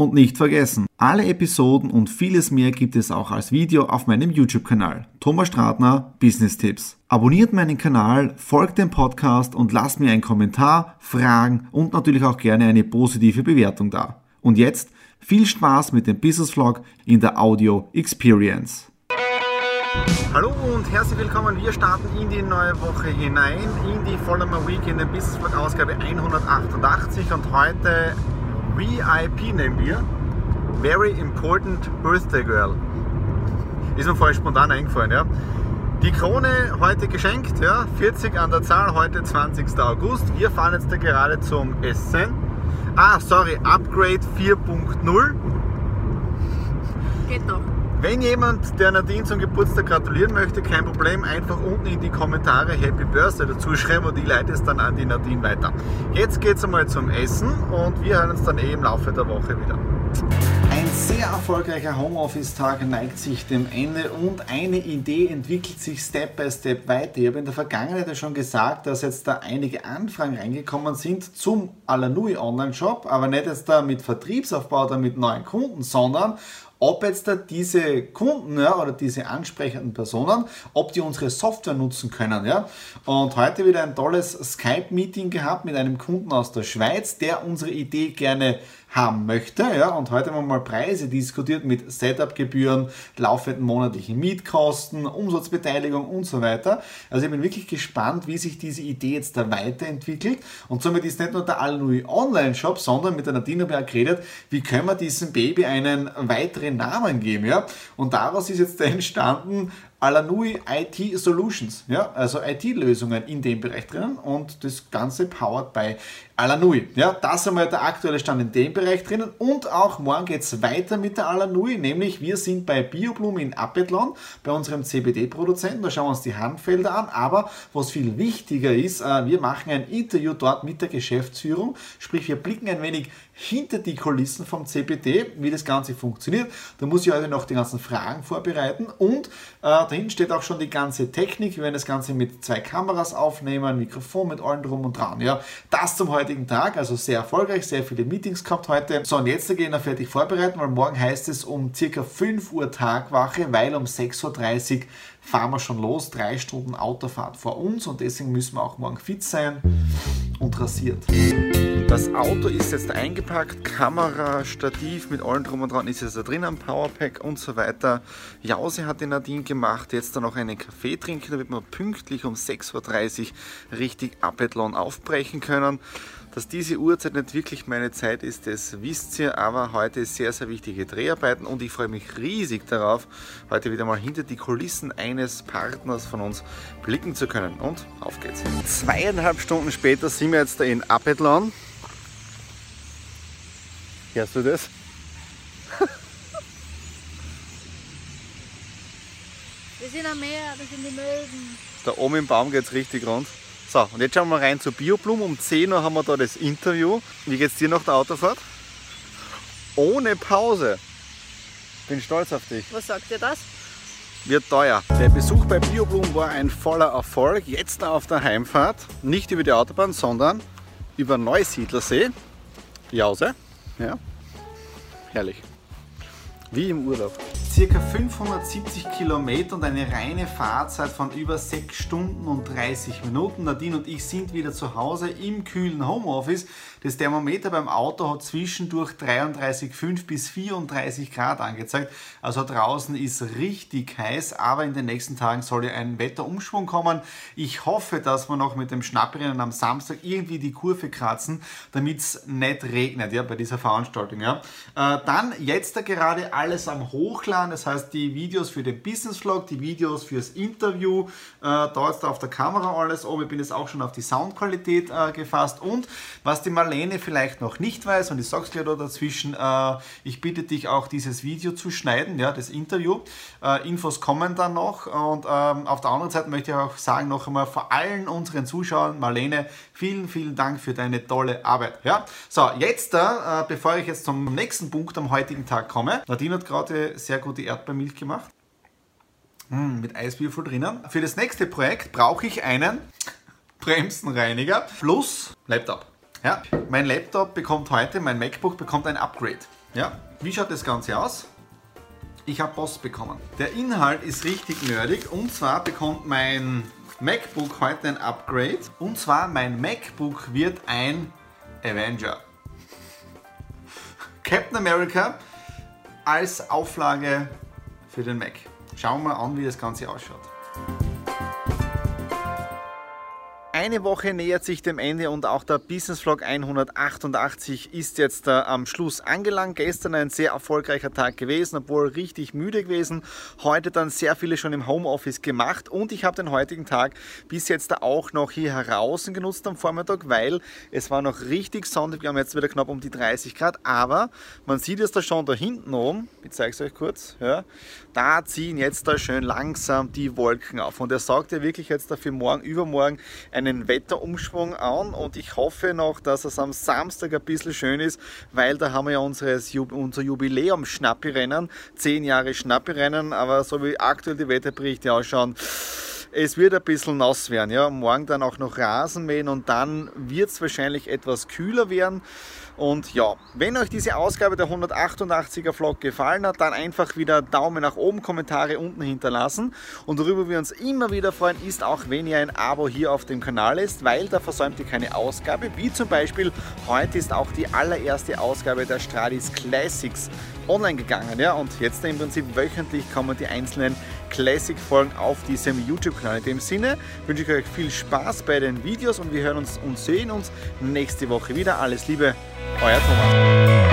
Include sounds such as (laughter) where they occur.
Und nicht vergessen, alle Episoden und vieles mehr gibt es auch als Video auf meinem YouTube-Kanal. Thomas Stratner, Business Tipps. Abonniert meinen Kanal, folgt dem Podcast und lasst mir einen Kommentar, Fragen und natürlich auch gerne eine positive Bewertung da. Und jetzt viel Spaß mit dem Business Vlog in der Audio Experience. Hallo und herzlich willkommen. Wir starten in die neue Woche hinein, in die Follower Week in der Business Vlog Ausgabe 188 und heute VIP nehmen wir. Very Important Birthday Girl. Ist mir vorher spontan eingefallen, ja. Die Krone heute geschenkt, ja, 40 an der Zahl, heute 20. August. Wir fahren jetzt da gerade zum Essen. Ah, sorry, Upgrade 4.0. Geht doch. Wenn jemand der Nadine zum Geburtstag gratulieren möchte, kein Problem, einfach unten in die Kommentare Happy Birthday dazu schreiben und ich leite es dann an die Nadine weiter. Jetzt geht es einmal zum Essen und wir hören uns dann eh im Laufe der Woche wieder. Ein sehr erfolgreicher Homeoffice-Tag neigt sich dem Ende und eine Idee entwickelt sich Step by Step weiter. Ich habe in der Vergangenheit ja schon gesagt, dass jetzt da einige Anfragen reingekommen sind zum Alanui Online-Shop, aber nicht jetzt da mit Vertriebsaufbau oder mit neuen Kunden, sondern ob jetzt da diese Kunden ja, oder diese ansprechenden Personen, ob die unsere Software nutzen können. Ja. Und heute wieder ein tolles Skype-Meeting gehabt mit einem Kunden aus der Schweiz, der unsere Idee gerne haben möchte. Ja, und heute haben wir mal Preise diskutiert mit Setup-Gebühren, laufenden monatlichen Mietkosten, Umsatzbeteiligung und so weiter. Also ich bin wirklich gespannt, wie sich diese Idee jetzt da weiterentwickelt. Und somit ist nicht nur der Alnui Online-Shop, sondern mit der Nadine ich geredet, wie können wir diesem Baby einen weiteren Namen geben. Ja? Und daraus ist jetzt (laughs) entstanden Alanui IT Solutions, ja, also IT-Lösungen in dem Bereich drinnen und das Ganze powered by Alanui. Ja, das einmal der aktuelle Stand in dem Bereich drinnen und auch morgen geht es weiter mit der Alanui, nämlich wir sind bei Bioblume in Apethlon, bei unserem CBD-Produzenten, da schauen wir uns die Handfelder an, aber was viel wichtiger ist, äh, wir machen ein Interview dort mit der Geschäftsführung, sprich wir blicken ein wenig hinter die Kulissen vom CBD, wie das Ganze funktioniert. Da muss ich heute noch die ganzen Fragen vorbereiten und äh, dahinten steht auch schon die ganze Technik. Wir werden das Ganze mit zwei Kameras aufnehmen, Mikrofon mit allem drum und dran. Ja, das zum heutigen Tag, also sehr erfolgreich, sehr viele Meetings gehabt heute. So, und jetzt gehen wir fertig vorbereiten, weil morgen heißt es um circa 5 Uhr Tagwache, weil um 6.30 Uhr fahren wir schon los, drei Stunden Autofahrt vor uns und deswegen müssen wir auch morgen fit sein und rasiert. Das Auto ist jetzt eingepackt, Kamera, Stativ mit allem drum und dran ist jetzt da drin am Powerpack und so weiter. Jause hat den Nadine gemacht, jetzt dann noch einen Kaffee trinken, damit wir pünktlich um 6.30 Uhr richtig Abethlon aufbrechen können. Dass diese Uhrzeit nicht wirklich meine Zeit ist, das wisst ihr, aber heute ist sehr, sehr wichtige Dreharbeiten und ich freue mich riesig darauf, heute wieder mal hinter die Kulissen eines Partners von uns blicken zu können. Und auf geht's. Zweieinhalb Stunden später sind wir jetzt da in Apethlon. Hörst du das? Wir sind am Meer, das sind die Möwen. Da oben im Baum geht es richtig rund. So, und jetzt schauen wir rein zur Bioblum. Um 10 Uhr haben wir da das Interview. Wie geht's dir nach der Autofahrt? Ohne Pause. Bin stolz auf dich. Was sagt dir das? Wird teuer. Der Besuch bei Bioblum war ein voller Erfolg. Jetzt auf der Heimfahrt, nicht über die Autobahn, sondern über Neusiedlersee. Jause. Ja. Herrlich. Wie im Urlaub circa 570 Kilometer und eine reine Fahrzeit von über 6 Stunden und 30 Minuten. Nadine und ich sind wieder zu Hause im kühlen Homeoffice. Das Thermometer beim Auto hat zwischendurch 33,5 bis 34 Grad angezeigt. Also draußen ist richtig heiß, aber in den nächsten Tagen soll ja ein Wetterumschwung kommen. Ich hoffe, dass wir noch mit dem Schnapprinnen am Samstag irgendwie die Kurve kratzen, damit es nicht regnet ja, bei dieser Veranstaltung. Ja. Äh, dann jetzt da gerade alles am Hochladen an. Das heißt, die Videos für den Business Vlog, die Videos fürs Interview, äh, da jetzt auf der Kamera alles oben. Ich bin jetzt auch schon auf die Soundqualität äh, gefasst. Und was die Marlene vielleicht noch nicht weiß, und ich sag's gleich da dazwischen, äh, ich bitte dich auch dieses Video zu schneiden, ja, das Interview. Äh, Infos kommen dann noch. Und ähm, auf der anderen Seite möchte ich auch sagen, noch einmal vor allen unseren Zuschauern, Marlene, vielen, vielen Dank für deine tolle Arbeit. Ja? So, jetzt, äh, bevor ich jetzt zum nächsten Punkt am heutigen Tag komme, Nadine hat gerade sehr gute Erdbeermilch gemacht. Mm, mit Eiswürfel drinnen. Für das nächste Projekt brauche ich einen Bremsenreiniger plus Laptop. Ja, mein Laptop bekommt heute, mein MacBook bekommt ein Upgrade. Ja, wie schaut das Ganze aus? Ich habe Post bekommen. Der Inhalt ist richtig nerdig und zwar bekommt mein MacBook heute ein Upgrade. Und zwar mein MacBook wird ein Avenger. (laughs) Captain America als Auflage für den Mac. Schauen wir mal an, wie das Ganze ausschaut. Eine Woche nähert sich dem Ende und auch der Business Vlog 188 ist jetzt äh, am Schluss angelangt. Gestern ein sehr erfolgreicher Tag gewesen, obwohl richtig müde gewesen. Heute dann sehr viele schon im Homeoffice gemacht und ich habe den heutigen Tag bis jetzt auch noch hier heraus genutzt am Vormittag, weil es war noch richtig sonnig. Wir haben jetzt wieder knapp um die 30 Grad, aber man sieht es da schon da hinten oben. Ich zeige es euch kurz. Ja, da ziehen jetzt da schön langsam die Wolken auf und er sagt ja wirklich jetzt dafür morgen, übermorgen einen einen Wetterumschwung an und ich hoffe noch, dass es am Samstag ein bisschen schön ist, weil da haben wir ja unseres, unser Jubiläum Schnappi-Rennen, 10 Jahre Schnappi-Rennen, aber so wie aktuell die Wetterberichte ausschauen, es wird ein bisschen nass werden. Ja. Morgen dann auch noch Rasen mähen und dann wird es wahrscheinlich etwas kühler werden. Und ja, wenn euch diese Ausgabe der 188er Vlog gefallen hat, dann einfach wieder Daumen nach oben, Kommentare unten hinterlassen. Und worüber wir uns immer wieder freuen, ist auch, wenn ihr ein Abo hier auf dem Kanal lässt, weil da versäumt ihr keine Ausgabe. Wie zum Beispiel heute ist auch die allererste Ausgabe der Stradis Classics online gegangen. Ja? Und jetzt im Prinzip wöchentlich kommen die einzelnen Classic-Folgen auf diesem YouTube-Kanal. In dem Sinne wünsche ich euch viel Spaß bei den Videos und wir hören uns und sehen uns nächste Woche wieder. Alles Liebe, euer Thomas.